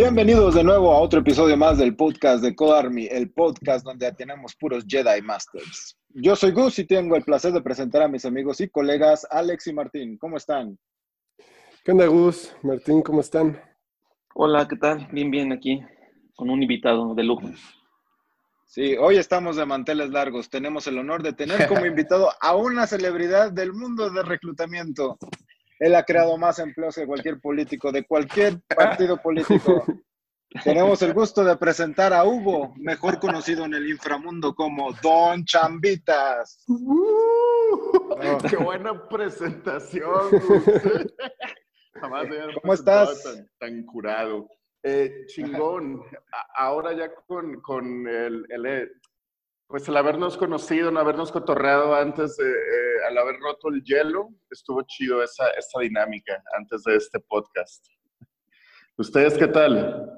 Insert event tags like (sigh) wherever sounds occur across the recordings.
Bienvenidos de nuevo a otro episodio más del podcast de Codarmy, el podcast donde tenemos puros Jedi Masters. Yo soy Gus y tengo el placer de presentar a mis amigos y colegas Alex y Martín. ¿Cómo están? ¿Qué onda, Gus? Martín, ¿cómo están? Hola, ¿qué tal? Bien, bien aquí, con un invitado de lujo. Sí, hoy estamos de manteles largos. Tenemos el honor de tener como (laughs) invitado a una celebridad del mundo del reclutamiento. Él ha creado más empleos que cualquier político, de cualquier partido político. (laughs) Tenemos el gusto de presentar a Hugo, mejor conocido en el inframundo como Don Chambitas. Uh, ¡Qué buena (laughs) presentación! (laughs) ¿Cómo estás? Tan, curado. Eh, chingón. Ahora ya con, con el, el, pues el habernos conocido, no habernos cotorreado antes de, eh, al haber roto el hielo, estuvo chido esa, esa dinámica antes de este podcast. ¿Ustedes qué tal?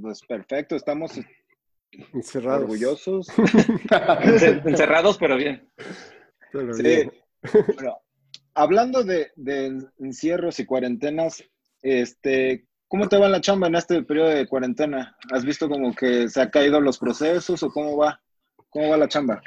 Pues perfecto, estamos encerrados. Orgullosos. (laughs) Encerrados, pero bien. sí. Bueno, hablando de, de, encierros y cuarentenas, este, ¿cómo te va la chamba en este periodo de cuarentena? ¿Has visto como que se ha caído los procesos o cómo va? ¿Cómo va la chamba?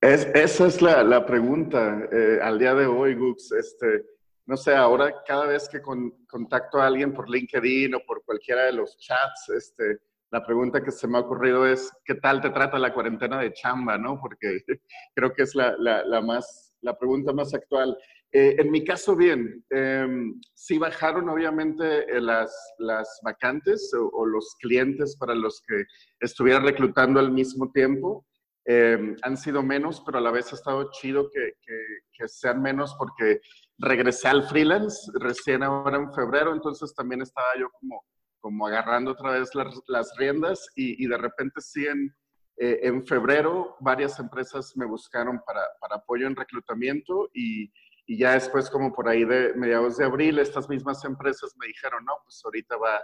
Es, esa es la, la pregunta eh, al día de hoy, Gux. Este, no sé, ahora cada vez que contacto a alguien por LinkedIn o por cualquiera de los chats, este, la pregunta que se me ha ocurrido es, ¿qué tal te trata la cuarentena de chamba? ¿no? Porque (laughs) creo que es la, la, más, la pregunta más actual. Eh, en mi caso, bien, eh, sí bajaron obviamente eh, las, las vacantes o, o, los clientes para los que estuvieran reclutando al mismo tiempo. Eh, han sido menos, pero a la vez ha estado chido que, que, sean menos porque regresé al freelance recién ahora en febrero, entonces también estaba yo como, como agarrando otra vez las, las riendas y, y, de repente sí en, eh, en, febrero varias empresas me buscaron para, para apoyo en reclutamiento y, y, ya después como por ahí de mediados de abril estas mismas empresas me dijeron, no, pues ahorita va,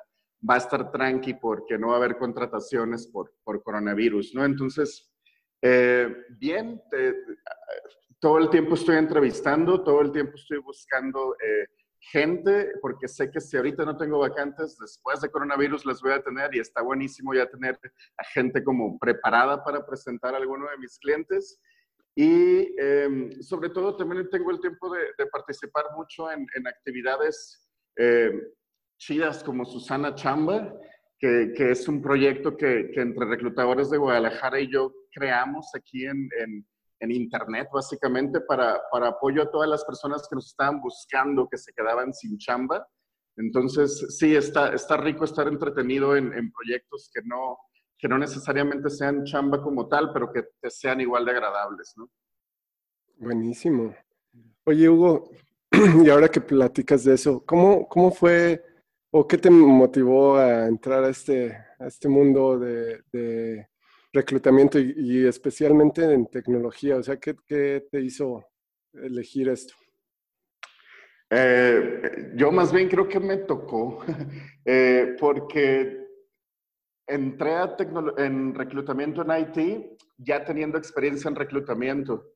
va a estar tranqui porque no va a haber contrataciones por, por coronavirus, ¿no? Entonces eh, bien, todo el tiempo estoy entrevistando, todo el tiempo estoy buscando eh, gente, porque sé que si ahorita no tengo vacantes, después de coronavirus las voy a tener y está buenísimo ya tener a gente como preparada para presentar a alguno de mis clientes. Y eh, sobre todo también tengo el tiempo de, de participar mucho en, en actividades eh, chidas como Susana Chamba, que, que es un proyecto que, que, entre reclutadores de Guadalajara y yo creamos aquí en, en, en Internet, básicamente, para, para, apoyo a todas las personas que nos estaban buscando, que se quedaban sin chamba. Entonces, sí, está, está rico estar entretenido en, en proyectos que no, que no necesariamente sean chamba como tal, pero que te sean igual de agradables, ¿no? Buenísimo. Oye, Hugo, (clears throat) y ahora que platicas de eso, ¿cómo, cómo fue o qué te motivó a entrar a este, a este mundo de, de reclutamiento y, y, especialmente en tecnología? O sea, ¿qué, qué te hizo elegir esto? Eh, yo más bien creo que me tocó, (laughs) eh, porque entré a en reclutamiento en IT ya teniendo experiencia en reclutamiento.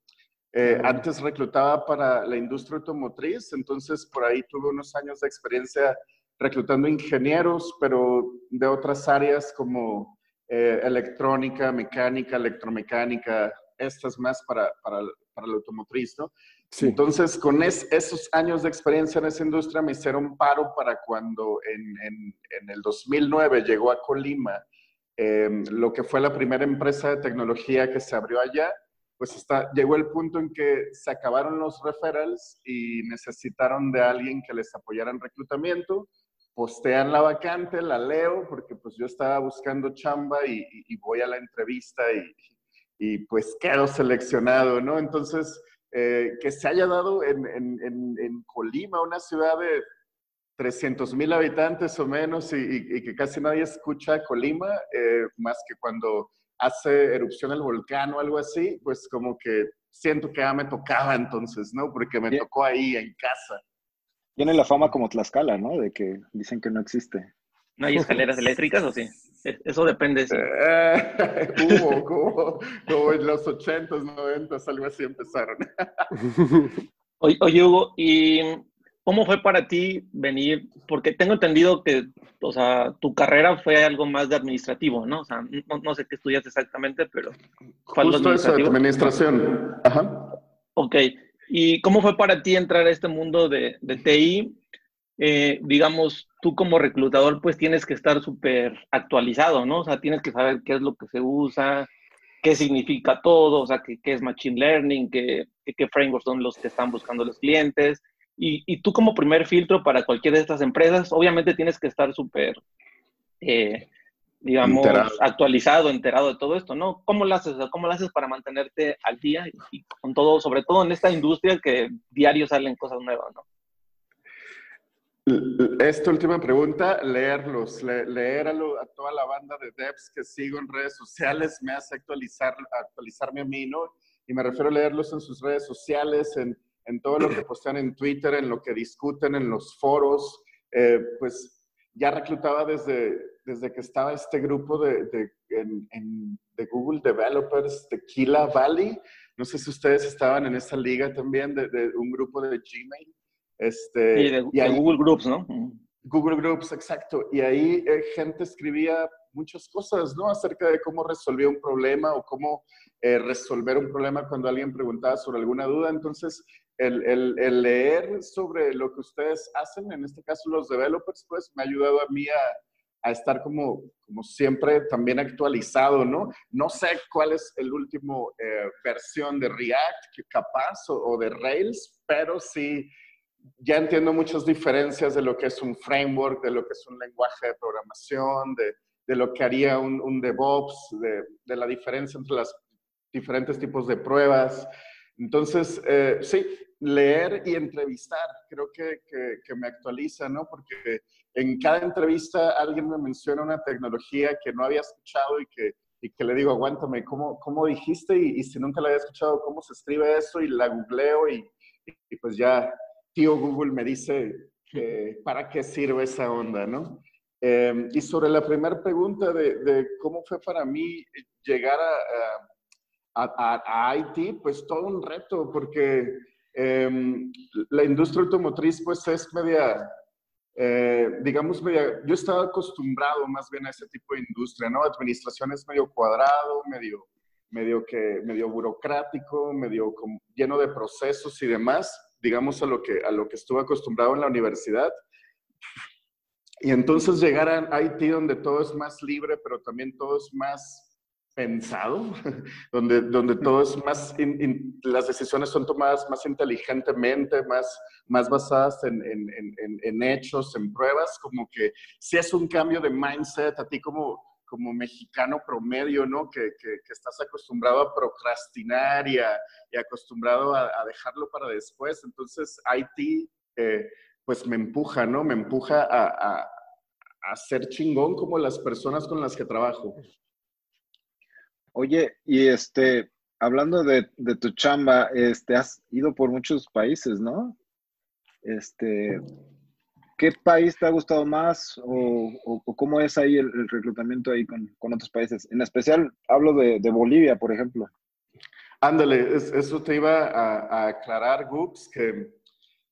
Eh, antes reclutaba para la industria automotriz, entonces por ahí tuve unos años de experiencia reclutando ingenieros, pero de otras áreas como eh, electrónica, mecánica, electromecánica, estas más para, para, para el automotriz, ¿no? Sí. Entonces, con es, esos años de experiencia en esa industria me hicieron paro para cuando en, en, en el 2009 llegó a Colima eh, lo que fue la primera empresa de tecnología que se abrió allá, pues está, llegó el punto en que se acabaron los referrals y necesitaron de alguien que les apoyara en reclutamiento postean la vacante, la leo, porque pues yo estaba buscando chamba y, y, y voy a la entrevista y, y, pues quedo seleccionado, ¿no? Entonces, eh, que se haya dado en, en, en, Colima, una ciudad de 300 mil habitantes o menos, y, que casi nadie escucha Colima, eh, más que cuando hace erupción el volcán o algo así, pues como que siento que ya me tocaba entonces, ¿no? Porque me Bien. tocó ahí en casa tiene la fama como Tlaxcala, ¿no? De que dicen que no existe. ¿No hay escaleras (laughs) eléctricas o sí? Eso depende. Sí. Eh, (laughs) hubo, como, como en los 80s, 90s, algo así empezaron. (laughs) oye, oye, Hugo, ¿y ¿cómo fue para ti venir? Porque tengo entendido que, o sea, tu carrera fue algo más de administrativo, ¿no? O sea, no, sé qué estudias exactamente, pero algo administrativo. Eso, administración. Ajá. Ok. ¿Y cómo fue para ti entrar a este mundo de, de TI? Eh, digamos, tú como reclutador, pues tienes que estar súper actualizado, ¿no? O sea, tienes que saber qué es lo que se usa, qué significa todo, o sea, qué, es Machine Learning, qué, frameworks son los que están buscando los clientes. Y, y, tú como primer filtro para cualquiera de estas empresas, obviamente tienes que estar súper, eh, digamos, actualizado, enterado de todo esto, ¿no? ¿Cómo lo haces? ¿Cómo lo haces para mantenerte al día y, con todo, sobre todo en esta industria que diario salen cosas nuevas, ¿no? Esta última pregunta, leerlos, leer a, toda la banda de devs que sigo en redes sociales me hace actualizar, actualizarme a mí, ¿no? Y me refiero a leerlos en sus redes sociales, en, en todo lo que postean en Twitter, en lo que discuten en los foros. Eh, pues ya reclutaba desde, desde que estaba este grupo de, de, en, de Google Developers, Tequila Valley. No sé si ustedes estaban en esa liga también, de, de un grupo de Gmail. Este, y de, Google Groups, ¿no? Google Groups, exacto. Y ahí eh, gente escribía muchas cosas, ¿no? Acerca de cómo resolver un problema o cómo eh, resolver un problema cuando alguien preguntaba sobre alguna duda. Entonces, el, el, el, leer sobre lo que ustedes hacen, en este caso los developers, pues me ha ayudado a mí a, a estar como, como siempre también actualizado, ¿no? No sé cuál es el último eh, versión de React, capaz, o, o de Rails, pero sí ya entiendo muchas diferencias de lo que es un framework, de lo que es un lenguaje de programación, de, de lo que haría un, un DevOps, de, de, la diferencia entre los diferentes tipos de pruebas. Entonces, eh, sí, leer y entrevistar creo que, que, que, me actualiza, ¿no? Porque en cada entrevista alguien me menciona una tecnología que no había escuchado y que, y que le digo, aguántame, ¿cómo, cómo dijiste? Y, y, si nunca la había escuchado, ¿cómo se escribe eso? Y la googleo y, y pues ya tío Google me dice que para qué sirve esa onda, ¿no? Eh, y sobre la primera pregunta de, de, cómo fue para mí llegar a, a, a, IT, pues todo un reto, porque eh, la industria automotriz pues es media, eh, digamos, media, yo estaba acostumbrado más bien a ese tipo de industria, ¿no? Administración es medio cuadrado, medio, medio, que, medio burocrático, medio lleno de procesos y demás digamos, a lo que, a lo que estuve acostumbrado en la universidad. Y entonces llegar a Haití donde todo es más libre, pero también todo es más pensado, (laughs) donde, donde todo es más, las decisiones son tomadas más inteligentemente, más, más basadas en, en, en, hechos, en pruebas, como que si es un cambio de mindset, a ti como, como mexicano promedio, ¿no? Que, que, estás acostumbrado a procrastinar y, a, y acostumbrado a, a, dejarlo para después. Entonces, IT, eh, pues me empuja, ¿no? Me empuja a, a, ser chingón como las personas con las que trabajo. Oye, y este, hablando de, de tu chamba, este, has ido por muchos países, ¿no? Este, ¿Qué país te ha gustado más o, cómo es ahí el, reclutamiento ahí con, con, otros países? En especial hablo de, de Bolivia, por ejemplo. Ándale, eso te iba a, aclarar, Gups, que,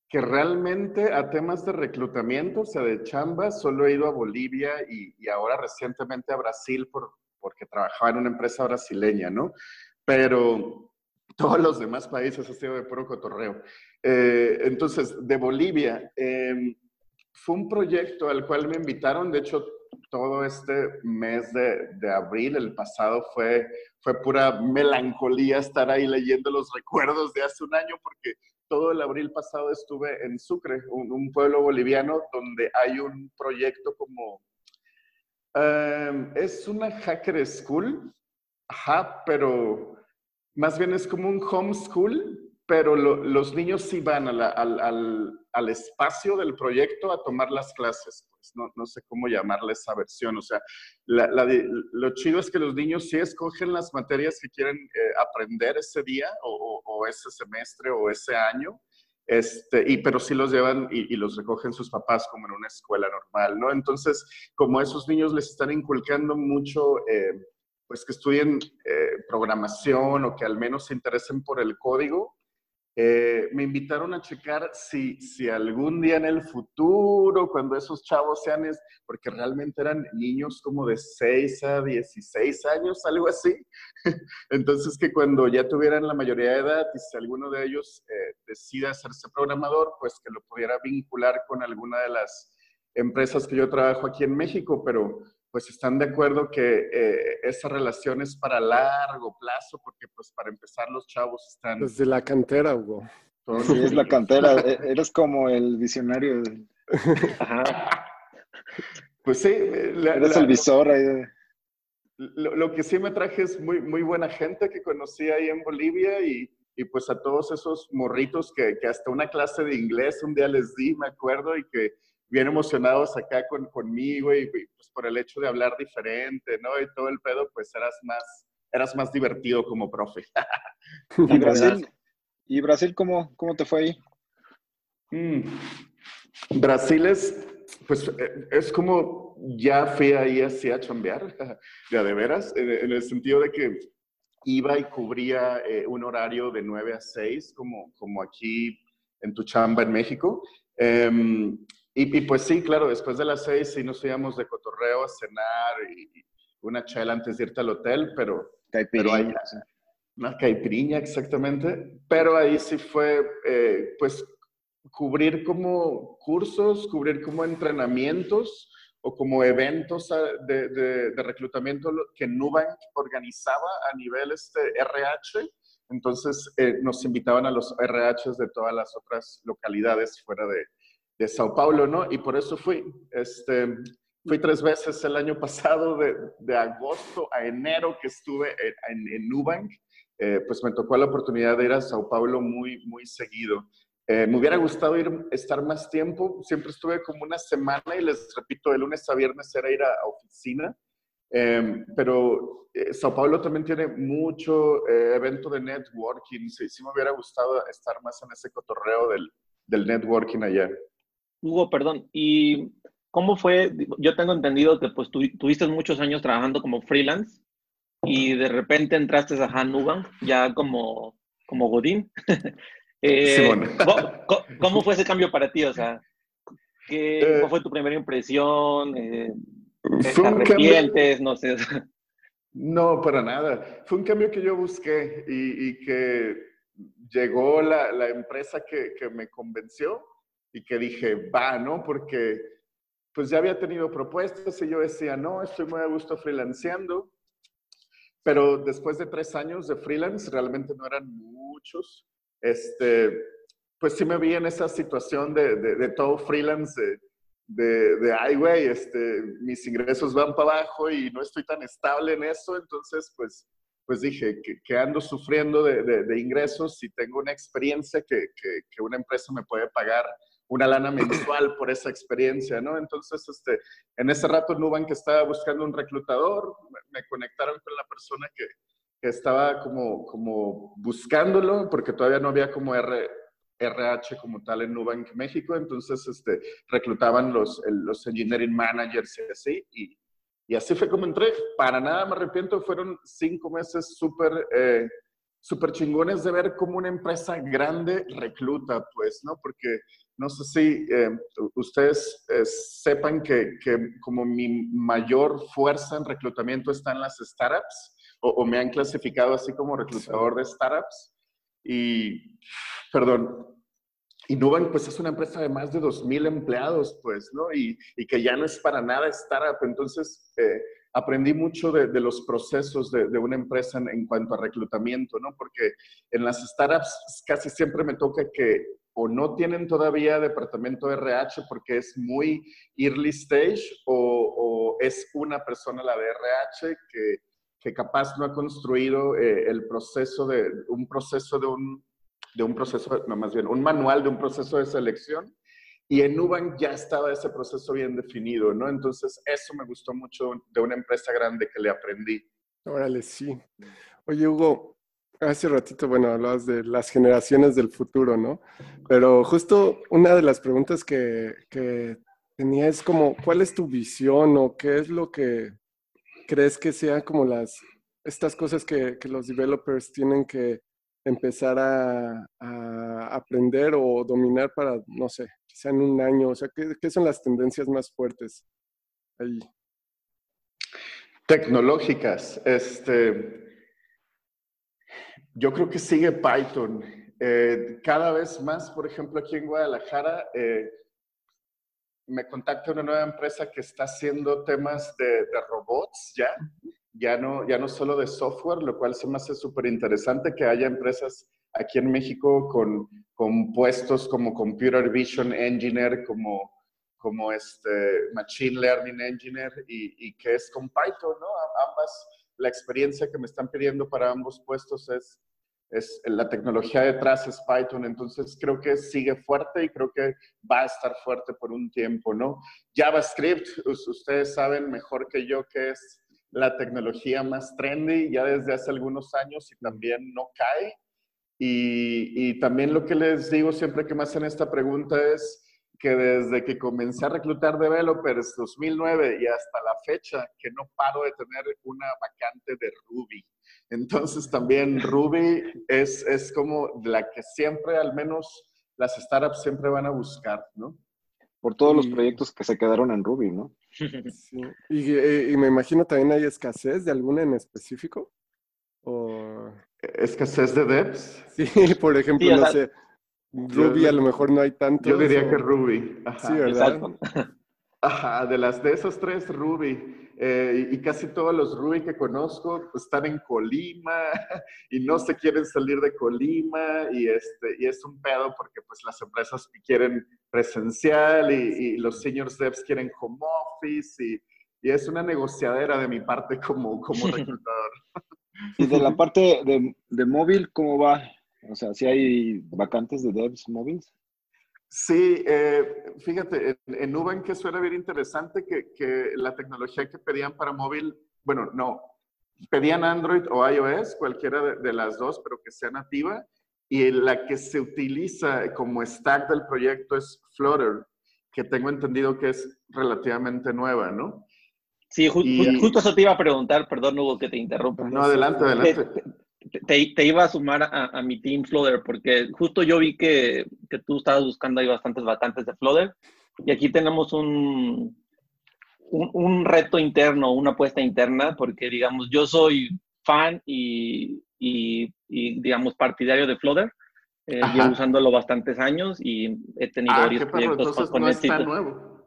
que realmente a temas de reclutamiento, o sea, de chamba, solo he ido a Bolivia y, y ahora recientemente a Brasil por, porque trabajaba en una empresa brasileña, ¿no? Pero (laughs) todos los demás países ha sido de puro cotorreo. Eh, entonces, de Bolivia, eh, fue un proyecto al cual me invitaron, de hecho, todo este mes de, de, abril, el pasado, fue, fue pura melancolía estar ahí leyendo los recuerdos de hace un año, porque todo el abril pasado estuve en Sucre, un, un pueblo boliviano donde hay un proyecto como... Um, es una hacker school, ajá, pero más bien es como un homeschool, pero lo, los niños sí van al, al, al, espacio del proyecto a tomar las clases. Pues no, no sé cómo llamarle esa versión. O sea, lo chido es que los niños sí escogen las materias que quieren eh, aprender ese día o, ese semestre o ese año. Este, y, pero sí los llevan y, y, los recogen sus papás como en una escuela normal, ¿no? Entonces, como a esos niños les están inculcando mucho, eh, pues que estudien eh, programación o que al menos se interesen por el código, eh, me invitaron a checar si, si algún día en el futuro, cuando esos chavos sean, es, porque realmente eran niños como de 6 a 16 años, algo así. (laughs) Entonces que cuando ya tuvieran la mayoría de edad y si alguno de ellos eh, decida hacerse programador, pues que lo pudiera vincular con alguna de las empresas que yo trabajo aquí en México, pero pues están de acuerdo que eh, esa relación es para largo plazo, porque pues para empezar los chavos están... Desde la cantera, Hugo. Sí, es la cantera, (laughs) e, eres como el visionario. Ajá. Pues sí. Eres el visor ahí Lo, que sí me traje es muy, muy buena gente que conocí ahí en Bolivia y, y pues a todos esos morritos que, que, hasta una clase de inglés un día les di, me acuerdo, y que bien emocionados acá con, conmigo y pues por el hecho de hablar diferente, ¿no? Y todo el pedo, pues eras más, eras más divertido como profe. (laughs) ¿Y Brasil? ¿Y Brasil cómo, cómo te fue ahí? Mm. Brasil es, pues eh, es como ya fui ahí así a chambear, (laughs) ya de veras, en, el sentido de que iba y cubría eh, un horario de 9 a 6, como, como aquí en tu chamba en México. Em, y, pues sí, claro, después de las seis sí nos íbamos de cotorreo a cenar y, una chela antes de irte al hotel, pero... Caipirinha. Pero ahí, una caipirinha, exactamente. Pero ahí sí fue, eh, pues, cubrir como cursos, cubrir como entrenamientos o como eventos ah, de, de, reclutamiento que Nubank organizaba a nivel este RH. Entonces eh, nos invitaban a los RHs de todas las otras localidades fuera de, de Sao Paulo, ¿no? Y por eso fui. Este, fui tres veces el año pasado, de, de agosto a enero que estuve en, en, Nubank. Eh, pues me tocó la oportunidad de ir a Sao Paulo muy, muy seguido. Eh, me hubiera gustado ir, estar más tiempo. Siempre estuve como una semana y les repito, de lunes a viernes era ir a, oficina. Em, pero eh, Sao Paulo también tiene mucho evento de networking. Sí, sí me hubiera gustado estar más en ese cotorreo del, del networking allá. Hugo, perdón, ¿y cómo fue? Yo tengo entendido que pues tuviste muchos años trabajando como freelance y de repente entraste a Hanuban ya como, como Godín. (laughs) eh, ¿cómo, fue ese cambio para ti? O sea, ¿qué, eh, fue tu primera impresión? Eh, ¿Te arrepientes? No sé. No, para nada. Fue un cambio que yo busqué y, y que llegó la, la empresa que, que, me convenció y que dije, va, ¿no? Porque pues ya había tenido propuestas y yo decía, no, estoy muy a gusto freelanceando, pero después de tres años de freelance, realmente no eran muchos, este, pues sí me vi en esa situación de, de, todo freelance, de, de, ay, güey, este, mis ingresos van para abajo y no estoy tan estable en eso, entonces, pues, pues dije que, que ando sufriendo de, ingresos y tengo una experiencia que, que, que, una empresa me puede pagar una lana mensual por esa experiencia, ¿no? Entonces, este, en ese rato Nubank estaba buscando un reclutador, me conectaron con la persona que, que estaba como, como buscándolo, porque todavía no había como R, RH como tal en Nubank México, entonces este, reclutaban los, los engineering managers y así, y, y, así fue como entré. Para nada me arrepiento, fueron cinco meses súper... Eh, súper chingones de ver cómo una empresa grande recluta, pues, ¿no? Porque no sé si eh, ustedes eh, sepan que, que, como mi mayor fuerza en reclutamiento está en las startups, o, me han clasificado así como reclutador de startups. Y, perdón, y Nubank, pues es una empresa de más de 2.000 empleados, pues, ¿no? Y, y, que ya no es para nada startup. Entonces, eh, aprendí mucho de, de, los procesos de, de una empresa en, en, cuanto a reclutamiento, ¿no? Porque en las startups casi siempre me toca que o no tienen todavía departamento de RH porque es muy early stage o, es una persona la de RH que, que capaz no ha construido eh, el proceso de un proceso de un, de un proceso, no más bien, un manual de un proceso de selección y en Nubank ya estaba ese proceso bien definido, ¿no? Entonces, eso me gustó mucho de una empresa grande que le aprendí. Órale, sí. Oye, Hugo, Hace ratito, bueno, hablabas de las generaciones del futuro, ¿no? Pero justo una de las preguntas que, que tenía es como, ¿cuál es tu visión o qué es lo que crees que sean como las, estas cosas que, que los developers tienen que empezar a, aprender o dominar para, no sé, quizá en un año? O sea, ¿qué, qué son las tendencias más fuertes ahí? Tecnológicas. Este, yo creo que sigue Python. Eh, cada vez más, por ejemplo, aquí en Guadalajara, eh, me contacta una nueva empresa que está haciendo temas de, robots ya, ya no, ya no solo de software, lo cual se me hace súper interesante que haya empresas aquí en México con, con puestos como Computer Vision Engineer, como como este Machine Learning Engineer y, que es con Python, ¿no? Ambas, la experiencia que me están pidiendo para ambos puestos es, es la tecnología detrás es Python, entonces creo que sigue fuerte y creo que va a estar fuerte por un tiempo, ¿no? JavaScript, ustedes saben mejor que yo que es la tecnología más trendy ya desde hace algunos años y también no cae. Y, y también lo que les digo siempre que me hacen esta pregunta es, que desde que comencé a reclutar developers 2009 y hasta la fecha, que no paro de tener una vacante de Ruby. Entonces también Ruby es, es como la que siempre, al menos las startups siempre van a buscar, ¿no? Por todos los proyectos que se quedaron en Ruby, ¿no? (laughs) Sí. Y, y, me imagino también hay escasez de alguna en específico. O... ¿Escasez de devs? Sí, (laughs) por ejemplo, sí, no sea, sé Ruby a lo mejor no hay tanto. Yo diría que Ruby. Ajá. Sí, ¿verdad? Ajá, de las de esos tres, Ruby. Eh, y casi todos los Ruby que conozco pues, están en Colima (laughs) y no se quieren salir de Colima y, este, y es un pedo porque pues las empresas quieren presencial y, y los senior devs quieren home office y, y, es una negociadera de mi parte como, como (laughs) reclutador. Y de la parte de, de móvil, ¿cómo va? O sea, si hay vacantes de devs móviles. Sí, eh, fíjate, en, en Nubank que suena bien interesante que, que, la tecnología que pedían para móvil, bueno, no, pedían Android o iOS, cualquiera de, de, las dos, pero que sea nativa, y la que se utiliza como stack del proyecto es Flutter, que tengo entendido que es relativamente nueva, ¿no? Sí, ju y, justo eso te iba a preguntar, perdón Hugo que te interrumpa. No, adelante, adelante te, te, iba a sumar a, a, mi team Flutter porque justo yo vi que, que, tú estabas buscando ahí bastantes vacantes de Flutter y aquí tenemos un, un, un, reto interno, una apuesta interna porque digamos yo soy fan y, y, y digamos partidario de Flutter. Eh, llevo usándolo bastantes años y he tenido ah, varios proyectos entonces con no está nuevo.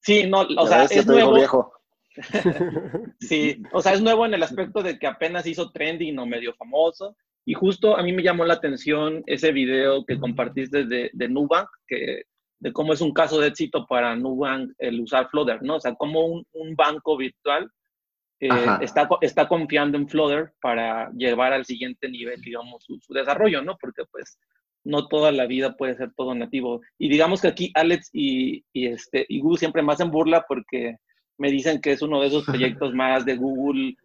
Sí, no, o sea, es nuevo. Viejo. (laughs) sí, o sea, es nuevo en el aspecto de que apenas hizo trending o medio famoso. Y justo a mí me llamó la atención ese video que compartiste de, de Nubank, que, de cómo es un caso de éxito para Nubank el usar Flutter, ¿no? O sea, cómo un, un banco virtual eh, está, está confiando en Flutter para llevar al siguiente nivel, digamos, su, su, desarrollo, ¿no? Porque pues no toda la vida puede ser todo nativo. Y digamos que aquí Alex y, y este, y Gu siempre más en burla porque me dicen que es uno de esos proyectos (laughs) más de Google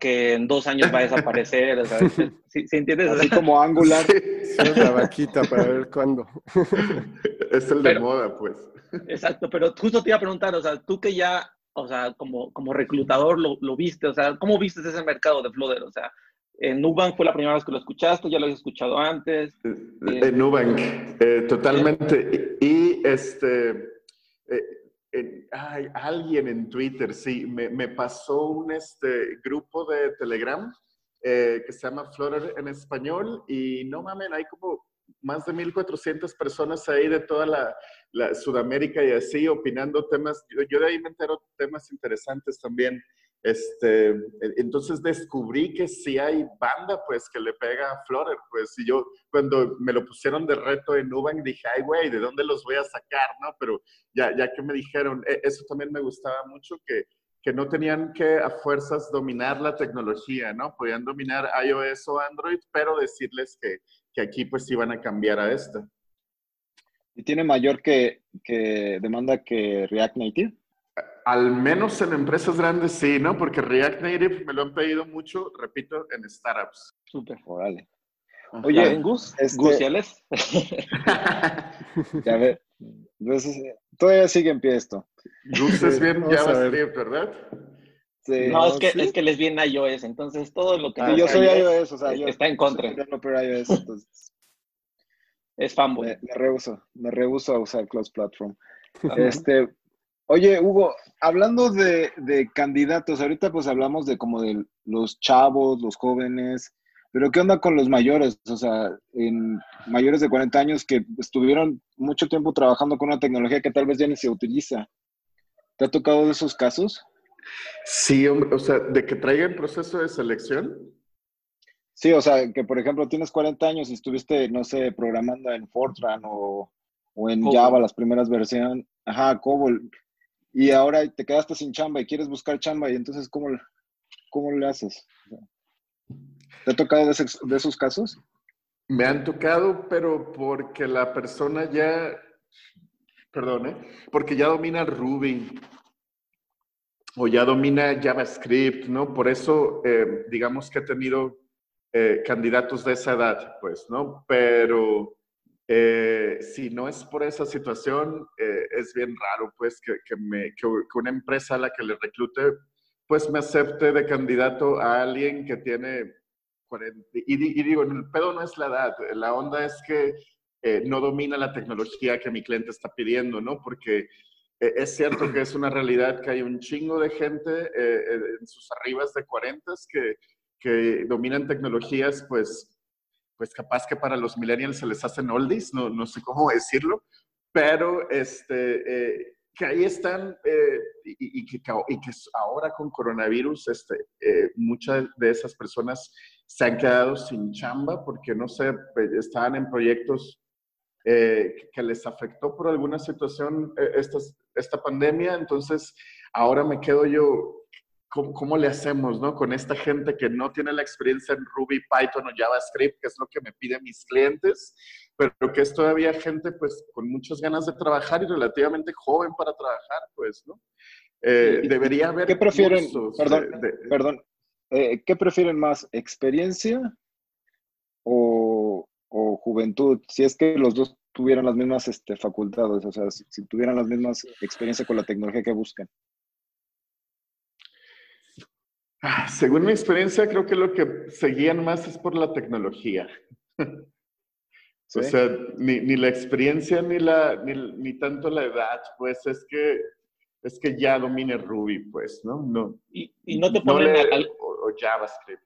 que en dos años va a desaparecer. O sea, (laughs) ¿sí, ¿sí entiendes? Así como Angular. Es la vaquita para ver cuándo. (laughs) Es el de pero, moda, pues. Exacto, pero justo te iba a preguntar, o sea, tú que ya, o sea, como, como reclutador lo, lo viste, o sea, ¿cómo viste ese mercado de Flutter? O sea, en Nubank fue la primera vez que lo escuchaste, ya lo habías escuchado antes. En Nubank, eh, totalmente. Y, y este, eh, en, ay, alguien en Twitter, sí, me, pasó un este, grupo de Telegram eh, que se llama Flutter en español y no mames, hay como más de 1.400 personas ahí de toda la, Sudamérica y así opinando temas. Yo de ahí me entero temas interesantes también. Este, entonces descubrí que si hay banda, pues, que le pega a Flutter, pues, y yo cuando me lo pusieron de reto en Nubank dije, ay, güey, ¿de dónde los voy a sacar, no? Pero ya, ya que me dijeron, e, eso también me gustaba mucho, que, que no tenían que a fuerzas dominar la tecnología, ¿no? Podían dominar iOS o Android, pero decirles que, que aquí, pues, iban a cambiar a esta. ¿Y tiene mayor que, que demanda que React Native? Al menos en empresas grandes sí, ¿no? Porque React Native me lo han pedido mucho, repito, en startups. Súper, órale. Oye, Gus, este... Gusiales. ya ver, entonces, (laughs) todavía sigue en pie esto. Gus es bien JavaScript, ¿verdad? Este, no, es que, es que les viene iOS, entonces todo lo que... Sí, yo soy iOS, o sea, yo está en contra. Soy iOS, entonces... es fanboy. Me, me rehuso, me rehuso a usar Close Platform. Este, oye, Hugo, hablando de, de, candidatos, ahorita pues hablamos de como de los chavos, los jóvenes, pero ¿qué onda con los mayores? O sea, en mayores de 40 años que estuvieron mucho tiempo trabajando con una tecnología que tal vez ya ni se utiliza. ¿Te ha tocado de esos casos? Sí, hombre, o sea, de que traigan proceso de selección. Sí, o sea, que por ejemplo tienes 40 años y estuviste, no sé, programando en Fortran o, o en Java las primeras versiones, ajá, COBOL, y ahora te quedaste sin chamba y quieres buscar chamba y entonces, ¿cómo, cómo le haces? ¿Te ha tocado de, esos casos? Me han tocado, pero porque la persona ya, perdón, ¿eh? porque ya domina Ruby o ya domina JavaScript, ¿no? Por eso, eh, digamos que he tenido eh, candidatos de esa edad, pues, ¿no? Pero eh, si no es por esa situación, eh, es bien raro, pues, que, que, me, que, una empresa a la que le reclute, pues, me acepte de candidato a alguien que tiene 40. Y, y digo, el pedo no es la edad, la onda es que eh, no domina la tecnología que mi cliente está pidiendo, ¿no? Porque eh, es cierto que es una realidad que hay un chingo de gente eh, en sus arribas de 40 que, que dominan tecnologías, pues, pues capaz que para los millennials se les hacen oldies, no, no sé cómo decirlo, pero este, que ahí están y, y, que, y, que, ahora con coronavirus este, muchas de esas personas se han quedado sin chamba porque, no sé, estaban en proyectos eh, que les afectó por alguna situación eh, esta, esta pandemia. Entonces, ahora me quedo yo, ¿cómo, ¿cómo, le hacemos no? con esta gente que no tiene la experiencia en Ruby, Python o JavaScript, que es lo que me piden mis clientes, pero que es todavía gente pues con muchas ganas de trabajar y relativamente joven para trabajar, pues, ¿no? Eh, debería haber... ¿Qué prefieren? Perdón, de, de, perdón, eh, ¿qué prefieren más, experiencia o, o, juventud? Si es que los dos tuvieran las mismas este, facultades, o sea, si, si, tuvieran las mismas experiencias con la tecnología que buscan. Ah, según mi experiencia, creo que lo que seguían más es por la tecnología. (laughs) ¿Sí? O sea, ni, ni, la experiencia ni, la, ni, ni tanto la edad, pues es que es que ya domine Ruby, pues, ¿no? no y, y no te ponen no le, al, o, o, JavaScript.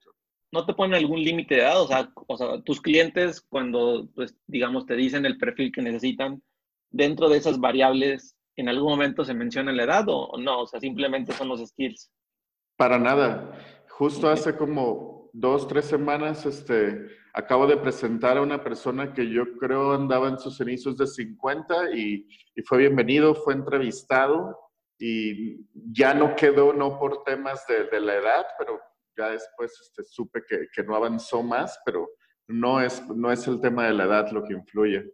¿No te ponen algún límite de edad? O sea, o sea, tus clientes cuando, pues, digamos, te dicen el perfil que necesitan, dentro de esas variables, ¿en algún momento se menciona la edad o, o no? O sea, simplemente son los skills. Para nada. Justo hace como dos, tres semanas, este, acabo de presentar a una persona que yo creo andaba en sus inicios de 50 y, y fue bienvenido, fue entrevistado y ya no quedó, no por temas de, de la edad, pero ya después este, supe que, que, no avanzó más, pero no es, no es el tema de la edad lo que influye.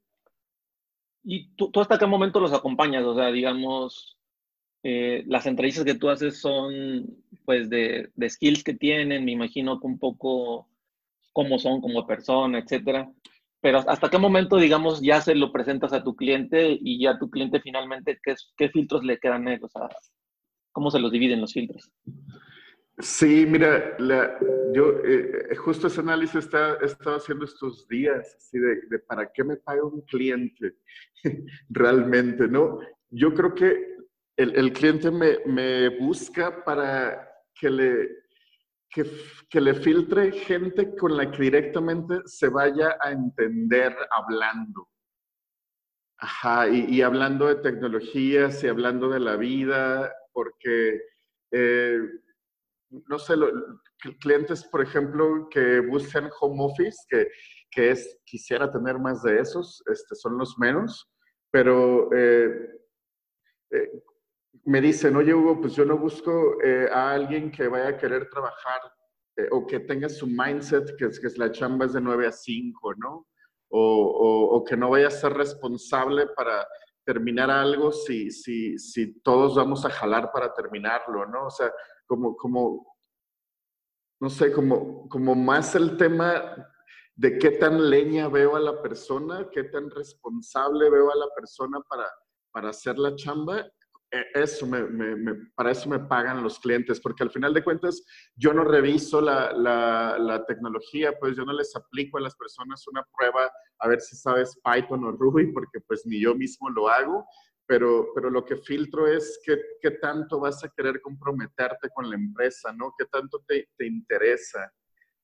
¿Y tú, tú hasta qué momento los acompañas? O sea, digamos, eh, las entrevistas que tú haces son pues de, de, skills que tienen, me imagino que un poco cómo son como persona, etcétera. Pero hasta qué momento, digamos, ya se lo presentas a tu cliente y ya tu cliente finalmente, ¿qué, qué filtros le quedan a él? O sea, ¿cómo se los dividen los filtros? Sí, mira, la, yo eh, justo ese análisis está, he estado haciendo estos días, así de, de, para qué me paga un cliente (laughs) realmente, ¿no? Yo creo que el, cliente me, busca para que le, que, le filtre gente con la que directamente se vaya a entender hablando. Ajá, y, hablando de tecnologías y hablando de la vida, porque... Eh, no sé, clientes, por ejemplo, que buscan home office, que, que es, quisiera tener más de esos, este, son los menos, pero eh, eh, me dicen, oye Hugo, pues yo no busco eh, a alguien que vaya a querer trabajar o que tenga su mindset, que es, que la chamba es de 9 a 5, ¿no? O, o, o, que no vaya a ser responsable para terminar algo si, si, si todos vamos a jalar para terminarlo, ¿no? O sea, como, como, no sé, como, como más el tema de qué tan leña veo a la persona, qué tan responsable veo a la persona para, para hacer la chamba, eso me, para eso me pagan los clientes, porque al final de cuentas yo no reviso la, la, tecnología, pues yo no les aplico a las personas una prueba a ver si sabes Python o Ruby, porque pues ni yo mismo lo hago, pero, pero lo que filtro es qué, qué tanto vas a querer comprometerte con la empresa, ¿no? ¿Qué tanto te, te interesa?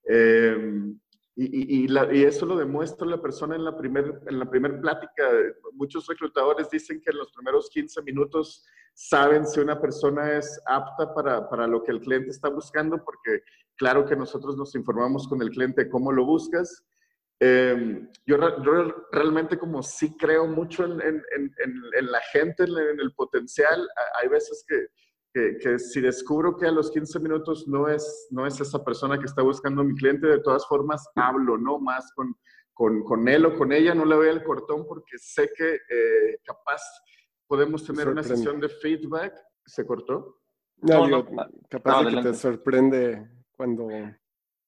Eh, y, eso lo demuestra la persona en la primera primer plática. Muchos reclutadores dicen que en los primeros 15 minutos saben si una persona es apta para, para lo que el cliente está buscando, porque claro que nosotros nos informamos con el cliente cómo lo buscas. Eh, yo, realmente como sí creo mucho en, en, en la gente, en el potencial. Hay veces que que, si descubro que a los 15 minutos no es, no es esa persona que está buscando mi cliente, de todas formas hablo, ¿no? Más con, con, con él o con ella, no le doy el cortón porque sé que eh, capaz podemos tener una sesión de feedback. ¿Se cortó? No, no, capaz de que te sorprende cuando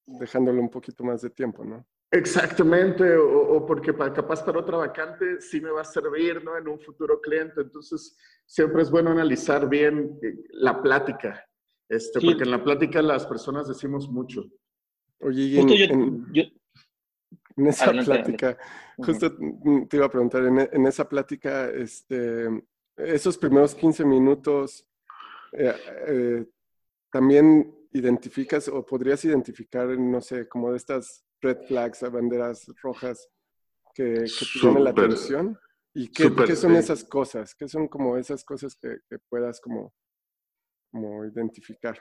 dejándole un poquito más de tiempo, ¿no? Exactamente, o, porque para, capaz para otra vacante sí me va a servir, ¿no? En un futuro cliente. Entonces, siempre es bueno analizar bien eh, la plática, este, porque en la plática las personas decimos mucho. Oye, en, en, esa plática, justo te iba a preguntar, en, esa plática, este, esos primeros 15 minutos, eh, eh, también identificas o podrías identificar, no sé, como de estas red flags, banderas rojas que, que te llaman la atención? ¿Y qué, ¿qué son esas cosas? ¿Qué son como esas cosas que, que puedas como, como identificar?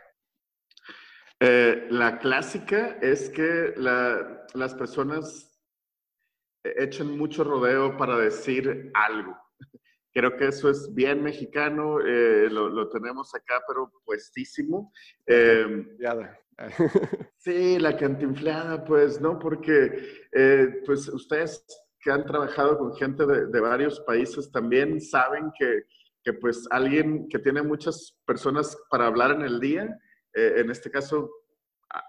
Eh, la clásica es que la, las personas echen mucho rodeo para decir algo. Creo que eso es bien mexicano, eh, lo, lo, tenemos acá, pero puestísimo. Eh, (laughs) sí, la cantinflada, pues, ¿no? Porque, eh, pues, ustedes que han trabajado con gente de, de varios países también saben que, que, pues, alguien que tiene muchas personas para hablar en el día, eh, en este caso,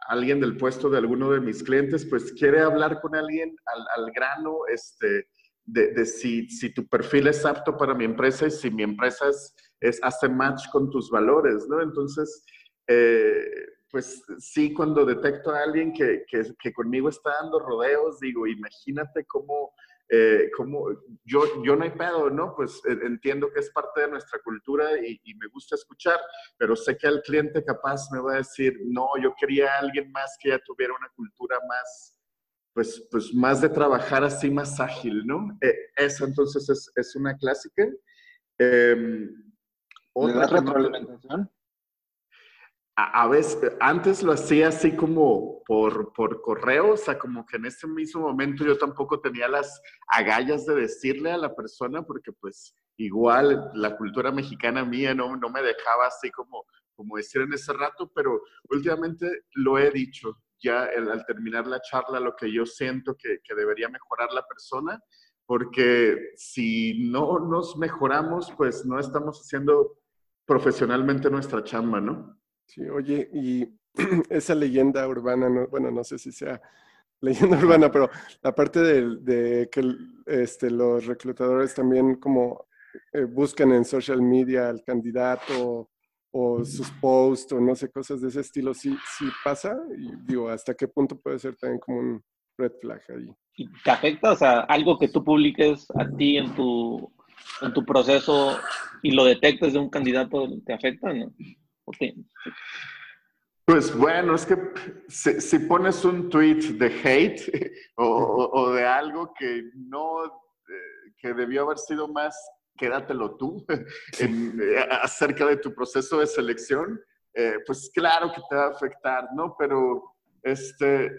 alguien del puesto de alguno de mis clientes, pues, quiere hablar con alguien al, al grano, este, de, de si, si, tu perfil es apto para mi empresa y si mi empresa es, es hace match con tus valores, ¿no? Entonces, eh, pues sí, cuando detecto a alguien que, que, que, conmigo está dando rodeos, digo, imagínate cómo, eh, cómo yo, yo no hay pedo, ¿no? Pues eh, entiendo que es parte de nuestra cultura y, y, me gusta escuchar, pero sé que el cliente capaz me va a decir, no, yo quería a alguien más que ya tuviera una cultura más, pues, pues más de trabajar así, más ágil, ¿no? Eh, eso entonces es, es una clásica. Eh, otra retroalimentación? A, veces, antes lo hacía así como por, por correo, o sea, como que en ese mismo momento yo tampoco tenía las agallas de decirle a la persona, porque pues igual la cultura mexicana mía no, no me dejaba así como, como decir en ese rato, pero últimamente lo he dicho, ya el, al terminar la charla, lo que yo siento que, que debería mejorar la persona, porque si no nos mejoramos, pues no estamos haciendo profesionalmente nuestra chamba, ¿no? Sí, oye, y (clears throat) esa leyenda urbana, no, bueno, no sé si sea (laughs) leyenda urbana, pero aparte de, de que este, los reclutadores también como eh, buscan en social media al candidato o sus posts o no sé, cosas de ese estilo, ¿sí, sí pasa? Y digo, ¿hasta qué punto puede ser también como un red flag ahí? ¿Y te afecta? O sea, algo que tú publiques a ti en tu, en tu proceso y lo detectes de un candidato, ¿te afecta? ¿no? Pues bueno, es que si, si pones un tweet de hate (laughs) o, de algo que no, eh, que debió haber sido más, quédatelo tú, (laughs) en, eh, acerca de tu proceso de selección, eh, pues claro que te va a afectar, ¿no? Pero, este,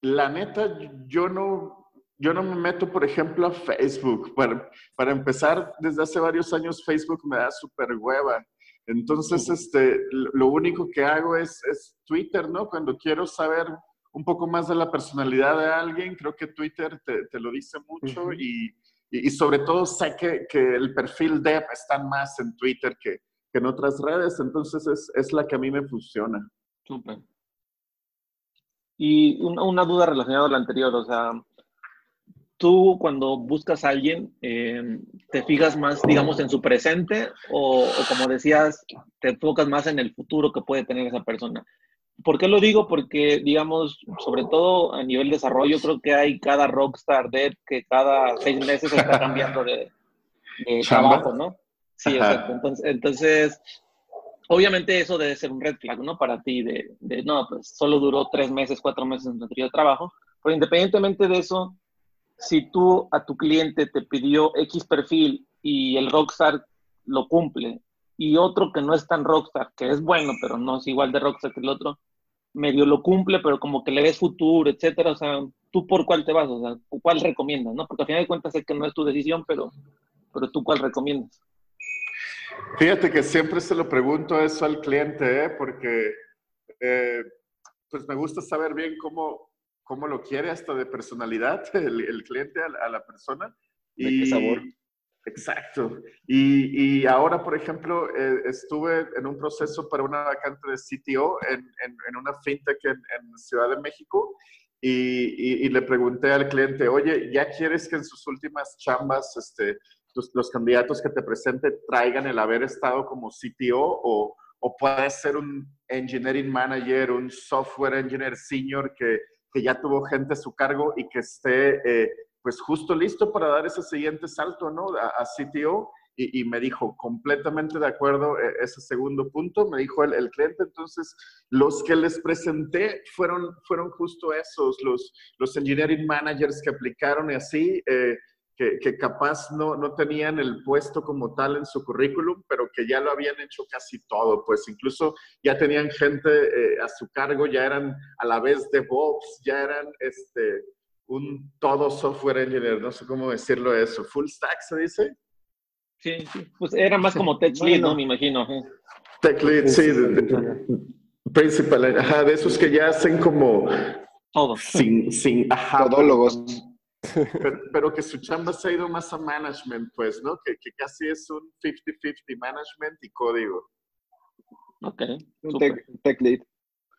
la neta, yo no, yo no me meto, por ejemplo, a Facebook. Para, para empezar, desde hace varios años Facebook me da súper hueva. Entonces, este, lo único que hago es, es, Twitter, ¿no? Cuando quiero saber un poco más de la personalidad de alguien, creo que Twitter te, te lo dice mucho uh -huh. y, y, sobre todo sé que, que, el perfil de está más en Twitter que, que en otras redes, entonces es, es, la que a mí me funciona. Súper. Y una, una, duda relacionada a la anterior, o sea, tú cuando buscas a alguien, eh, te fijas más, digamos, en su presente o, como decías, te enfocas más en el futuro que puede tener esa persona. ¿Por qué lo digo? Porque, digamos, sobre todo a nivel de desarrollo, creo que hay cada rockstar dev que cada seis meses está cambiando de, (laughs) trabajo, ¿no? Sí, exacto. Entonces, entonces, obviamente eso debe ser un red flag, ¿no? Para ti, de, de no, pues solo duró tres meses, cuatro meses en tu trabajo. Pero independientemente de eso, si tú a tu cliente te pidió X perfil y el rockstar lo cumple y otro que no es tan rockstar, que es bueno, pero no es igual de rockstar que el otro, medio lo cumple, pero como que le ves futuro, etcétera, o sea, ¿tú por cuál te vas? O sea, ¿cuál recomiendas, no? Porque al final de cuentas sé que no es tu decisión, pero, pero ¿tú cuál recomiendas? Fíjate que siempre se lo pregunto eso al cliente, ¿eh? porque eh, pues me gusta saber bien cómo, cómo lo quiere hasta de personalidad (laughs) el, cliente a, la persona. y, qué sabor. Exacto. Y, y ahora, por ejemplo, eh, estuve en un proceso para una vacante de CTO en, en, una fintech en, Ciudad de México y, y, le pregunté al cliente, oye, ¿ya quieres que en sus últimas chambas este, los, los candidatos que te presente traigan el haber estado como CTO o, o puede ser un engineering manager, un software engineer senior que que ya tuvo gente a su cargo y que esté eh, pues justo listo para dar ese siguiente salto, ¿no? A, CTO. Y, me dijo completamente de acuerdo eh, ese segundo punto, me dijo el, cliente, entonces los que les presenté fueron, fueron justo esos, los, los engineering managers que aplicaron y así, eh, que, que, capaz no, no tenían el puesto como tal en su currículum, pero que ya lo habían hecho casi todo, pues incluso ya tenían gente eh, a su cargo, ya eran a la vez DevOps, ya eran este, un todo software engineer, no sé cómo decirlo eso, full stack se dice. Sí, sí. pues era más como tech lead, ¿no? Me imagino. Tech lead, sí, principal, ajá, de esos que ya hacen como... Todo. Sin, sin, ajá. Todólogos pero, que su chamba se ha ido más a management, pues, ¿no? Que, que casi es un 50-50 management y código. Ok. Un tech, lead.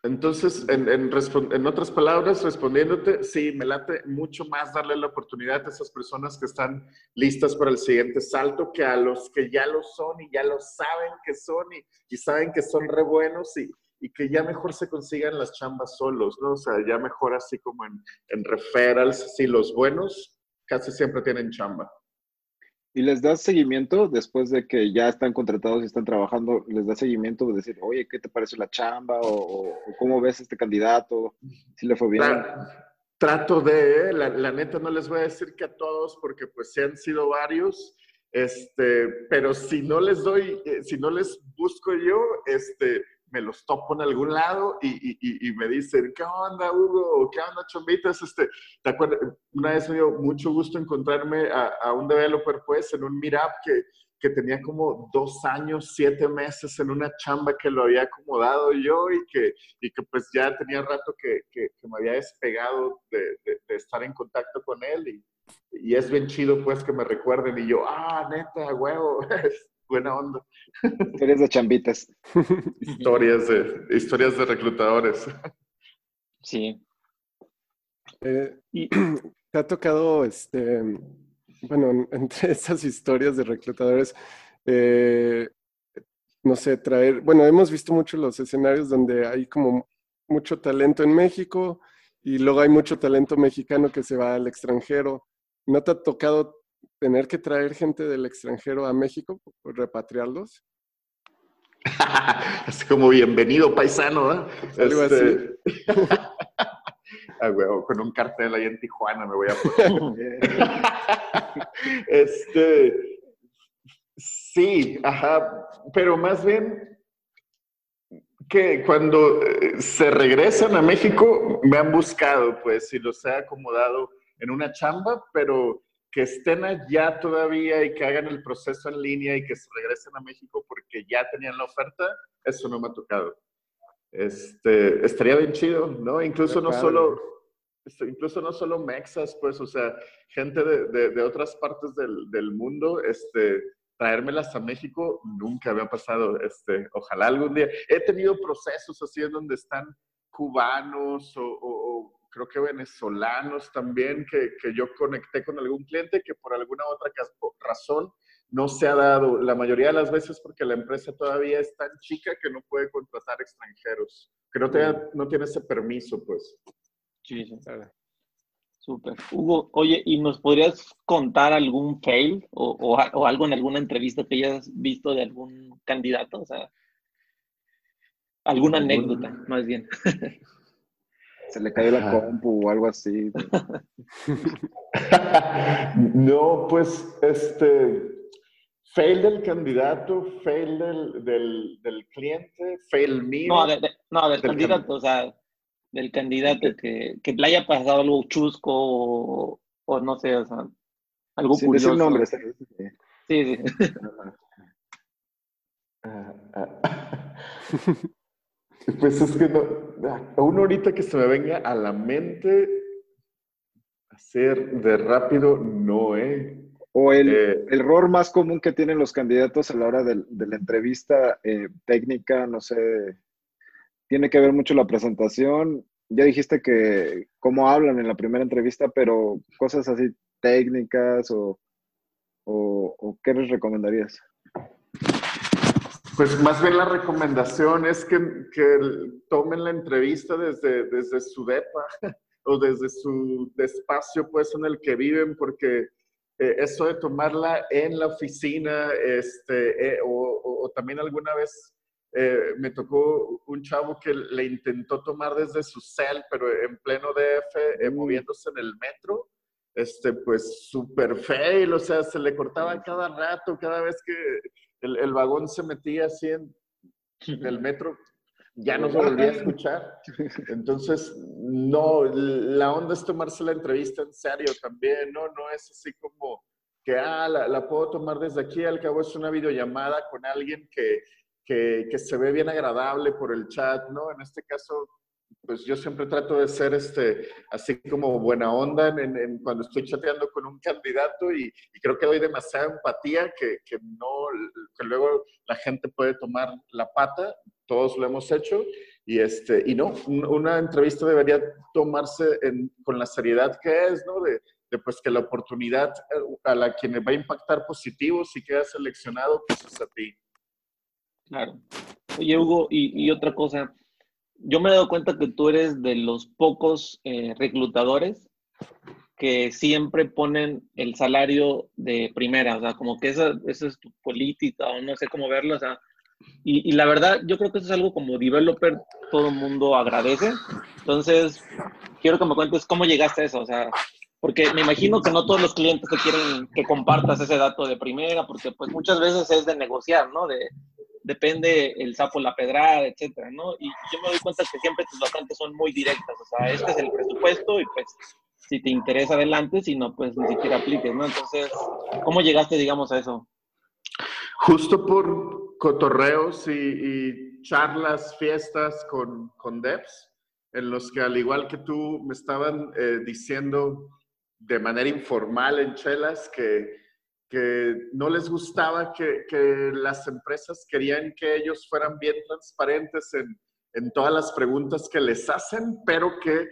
Entonces, en, en, en, otras palabras, respondiéndote, sí, me late mucho más darle la oportunidad a esas personas que están listas para el siguiente salto que a los que ya lo son y ya lo saben que son y, y saben que son re buenos y, y que ya mejor se consigan las chambas solos, ¿no? O sea, ya mejor así como en, en referrals, sí, los buenos casi siempre tienen chamba. ¿Y les das seguimiento después de que ya están contratados y están trabajando? ¿Les das seguimiento de decir, oye, ¿qué te parece la chamba? ¿O, cómo ves este candidato? ¿Si le fue bien? Trato de, la, la, neta no les voy a decir que a todos, porque pues sí han sido varios, este, pero si no les doy, eh, si no les busco yo, este, me los topo en algún lado y, me dicen, ¿qué onda, Hugo? ¿Qué onda, Chombitas? Este, ¿Te acuerdas? Una vez me dio mucho gusto encontrarme a, un developer, pues, en un meetup que, que tenía como dos años, siete meses en una chamba que lo había acomodado yo y que, y que pues ya tenía rato que, que, me había despegado de, de, estar en contacto con él y, y es bien chido pues que me recuerden y yo, ah, neta, huevo, (laughs) buena onda. Historias de chambitas. (laughs) historias, de, historias de reclutadores. Sí. Eh, (clears throat) ¿Te ha tocado, este, bueno, entre (laughs) esas historias de reclutadores, eh, no sé, traer, bueno, hemos visto mucho los escenarios donde hay como mucho talento en México y luego hay mucho talento mexicano que se va al extranjero. ¿No te ha tocado tener que traer gente del extranjero a México, repatriarlos? (laughs) es como bienvenido paisano, ¿no? Algo este... (laughs) ah, con un cartel ahí en Tijuana me voy a poner. (laughs) este, sí, ajá, pero más bien que cuando eh, se regresan a México me han buscado, pues, si los he acomodado en una chamba, pero que estén allá todavía y que hagan el proceso en línea y que se regresen a México porque ya tenían la oferta, eso no me ha tocado. Este, estaría bien chido, ¿no? Incluso no solo, este, incluso no solo mexas, pues, o sea, gente de, de, otras partes del, del, mundo, este, traérmelas a México nunca había pasado, este, ojalá algún día. He tenido procesos así en donde están cubanos o creo que venezolanos también, que, que yo conecté con algún cliente que por alguna otra razón no se ha dado la mayoría de las veces porque la empresa todavía es tan chica que no puede contratar extranjeros, que no, no tiene ese permiso, pues. Sí, sí. Súper. Hugo, oye, ¿y nos podrías contar algún fail o, o, algo en alguna entrevista que hayas visto de algún candidato? O sea, alguna anécdota, más bien. (laughs) Se le cayó la compu o algo así. (laughs) no, pues, este, fail del candidato, fail del, del, del cliente, fail mío. No, no del, candidato, o sea, del candidato que, que, le haya pasado algo chusco o, o no sé, o sea, algo Sin curioso. Decir nombre, sí, sí. (laughs) (laughs) Ah, ah. (laughs) pues es que no, uno ahorita que se me venga a la mente hacer de rápido, no, ¿eh? O el, eh, error más común que tienen los candidatos a la hora de, la entrevista eh, técnica, no sé, tiene que ver mucho la presentación. Ya dijiste que cómo hablan en la primera entrevista, pero cosas así técnicas o, o, qué les recomendarías? Pues más bien la recomendación es que, que tomen la entrevista desde, desde su depa (laughs) o desde su espacio pues en el que viven, porque eh, eso de tomarla en la oficina, este, eh, o, también alguna vez eh, me tocó un chavo que le intentó tomar desde su cel, pero en pleno DF, moviéndose en el metro, este, pues súper fail, o sea, se le cortaba cada rato, cada vez que el, vagón se metía así en, el metro, ya no se volvía a escuchar. Entonces, no, la onda es tomarse la entrevista en serio también, ¿no? No es así como que, ah, la, puedo tomar desde aquí, al cabo es una videollamada con alguien que, que, se ve bien agradable por el chat, ¿no? En este caso, pues yo siempre trato de ser este, así como buena onda en, cuando estoy chateando con un candidato y, creo que doy demasiada empatía que, que, no, que luego la gente puede tomar la pata, todos lo hemos hecho y, este, y no, una entrevista debería tomarse con la seriedad que es, ¿no? De, de, pues que la oportunidad eh, a la quien va a impactar positivo si queda seleccionado, pues es a ti. Claro. Oye, Hugo, y, y otra cosa, yo me he dado cuenta que tú eres de los pocos eh, reclutadores que siempre ponen el salario de primera, o sea, como que esa, esa es tu política o no sé cómo verlo, o sea, y, la verdad, yo creo que eso es algo como developer, todo el mundo agradece. Entonces, quiero que me cuentes cómo llegaste a eso, o sea, porque me imagino que no todos los clientes te quieren que compartas ese dato de primera, porque pues muchas veces es de negociar, ¿no? De, depende el sapo, la pedrada, etcétera, ¿no? Y yo me doy cuenta que siempre tus vacantes son muy directas, o sea, este es el presupuesto y pues si te interesa adelante, si no, pues ni siquiera apliques, ¿no? Entonces, ¿cómo llegaste, digamos, a eso? Justo por cotorreos y, charlas, fiestas con, con devs, en los que al igual que tú me estaban eh, diciendo de manera informal en chelas que que no les gustaba que, las empresas querían que ellos fueran bien transparentes en, todas las preguntas que les hacen, pero que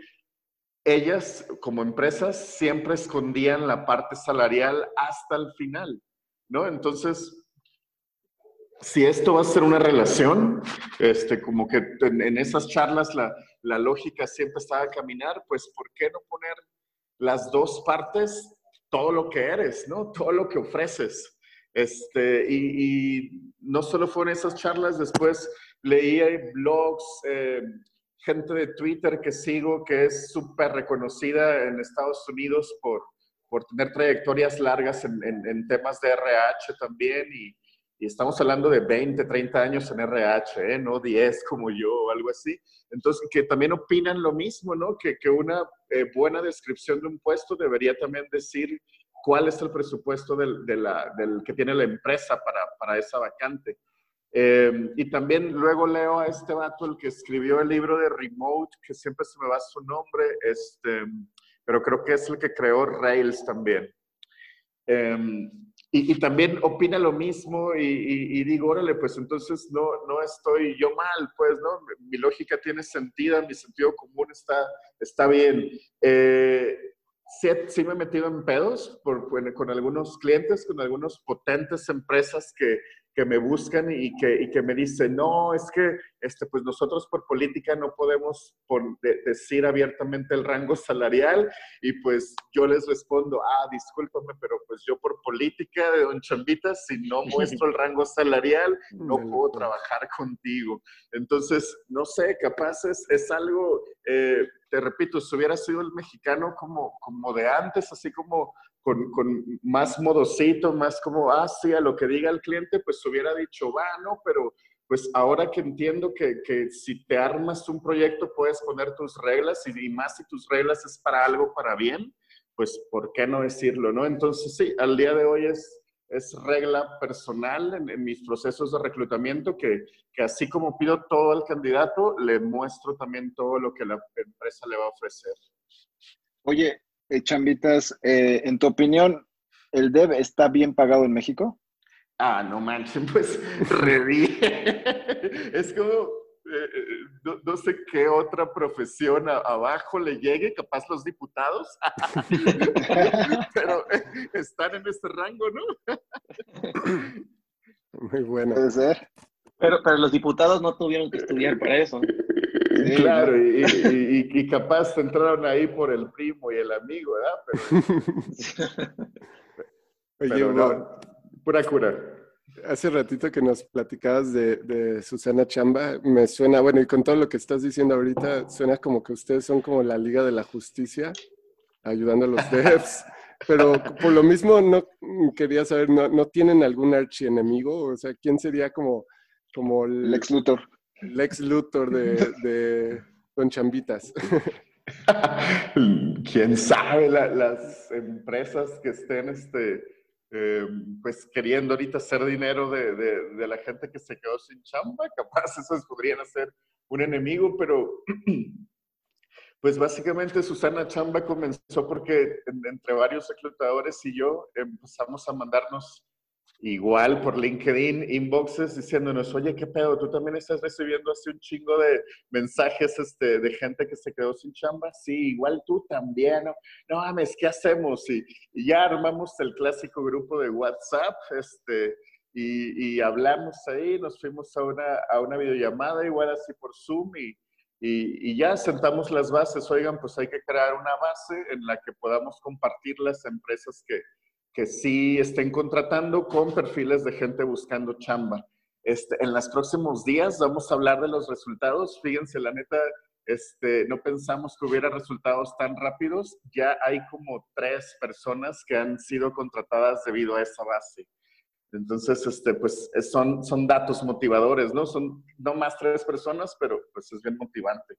ellas como empresas siempre escondían la parte salarial hasta el final, ¿no? Entonces, si esto va a ser una relación, este, como que en, esas charlas la, la, lógica siempre estaba a caminar, pues ¿por qué no poner las dos partes todo lo que eres, ¿no? Todo lo que ofreces. Este, y, no solo fueron esas charlas, después leí blogs, eh, gente de Twitter que sigo que es súper reconocida en Estados Unidos por, por tener trayectorias largas en, en, temas de RH también y, estamos hablando de 20, 30 años en RH, ¿eh? no 10 como yo o algo así. Entonces, que también opinan lo mismo, ¿no? Que, que una eh, buena descripción de un puesto debería también decir cuál es el presupuesto del, de la, del que tiene la empresa para, para esa vacante. Eh, y también luego leo a este vato, el que escribió el libro de Remote, que siempre se me va su nombre, este, pero creo que es el que creó Rails también. Eh, y, también opina lo mismo y, digo, órale, pues entonces no, no estoy yo mal, pues, ¿no? Mi lógica tiene sentido, mi sentido común está, está bien. Eh, sí, sí, me he metido en pedos con algunos clientes, con algunas potentes empresas que, que me buscan y que, y que me dicen, no, es que este, pues nosotros por política no podemos decir abiertamente el rango salarial y pues yo les respondo, ah, discúlpame, pero pues yo por política de Don Chambita, si no (laughs) muestro el rango salarial, no puedo trabajar contigo. Entonces, no sé, capaz es, es algo, eh, te repito, si hubiera sido el mexicano como, como de antes, así como con, con, más modosito, más como, ah, sí, a lo que diga el cliente, pues hubiera dicho, va, no, pero pues ahora que entiendo que, que si te armas un proyecto puedes poner tus reglas y, más si tus reglas es para algo para bien, pues ¿por qué no decirlo, no? Entonces sí, al día de hoy es, es regla personal en, en mis procesos de reclutamiento que, que así como pido todo al candidato, le muestro también todo lo que la empresa le va a ofrecer. Oye, chambitas, eh, en tu opinión, ¿el dev está bien pagado en México? Ah, no manches, pues (laughs) reví. es como, eh, no, sé qué otra profesión abajo le llegue, capaz los diputados, (laughs) pero están en este rango, ¿no? Muy bueno. Puede ser. Pero, pero los diputados no tuvieron que estudiar para eso (laughs) claro, y, capaz entraron ahí por el primo y el amigo, ¿verdad? Pero, (laughs) Oye, pura cura. Hace ratito que nos platicabas de, Susana Chamba, me suena, bueno, y con todo lo que estás diciendo ahorita, suena como que ustedes son como la Liga de la Justicia, ayudando a los (laughs) devs. Pero por lo mismo, no quería saber, ¿no, no tienen algún archienemigo? O sea, ¿quién sería como, como el, el ex Luthor? Lex Luthor de, de Don Chambitas. (laughs) Quién sabe, las empresas que estén este, eh, pues queriendo ahorita hacer dinero de, de, la gente que se quedó sin chamba, capaz esos podrían ser un enemigo, pero (clears throat) pues básicamente Susana Chamba comenzó porque entre varios reclutadores y yo empezamos a mandarnos igual por LinkedIn, inboxes diciéndonos, oye, ¿qué pedo? ¿Tú también estás recibiendo así un chingo de mensajes este, de gente que se quedó sin chamba? Sí, igual tú también. No, no mames, ¿qué hacemos? Y, ya armamos el clásico grupo de WhatsApp, este, y, hablamos ahí, nos fuimos a una, a una videollamada, igual así por Zoom, y, y, ya sentamos las bases. Oigan, pues hay que crear una base en la que podamos compartir las empresas que, que sí estén contratando con perfiles de gente buscando chamba. Este, en los próximos días vamos a hablar de los resultados. Fíjense, la neta, este, no pensamos que hubiera resultados tan rápidos. Ya hay como tres personas que han sido contratadas debido a esa base. Entonces, este, pues son, son datos motivadores, ¿no? Son no más tres personas, pero pues es bien motivante.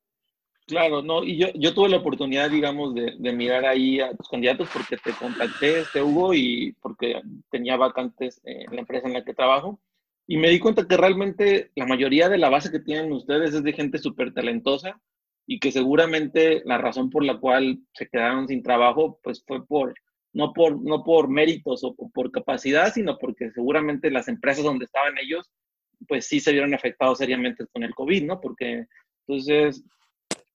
Claro, no, y yo, yo tuve la oportunidad, digamos, de, de, mirar ahí a tus candidatos porque te contacté, este Hugo, y porque tenía vacantes en la empresa en la que trabajo. Y me di cuenta que realmente la mayoría de la base que tienen ustedes es de gente súper talentosa y que seguramente la razón por la cual se quedaron sin trabajo, pues fue por, no por, no por méritos o por capacidad, sino porque seguramente las empresas donde estaban ellos, pues sí se vieron afectados seriamente con el COVID, ¿no? Porque entonces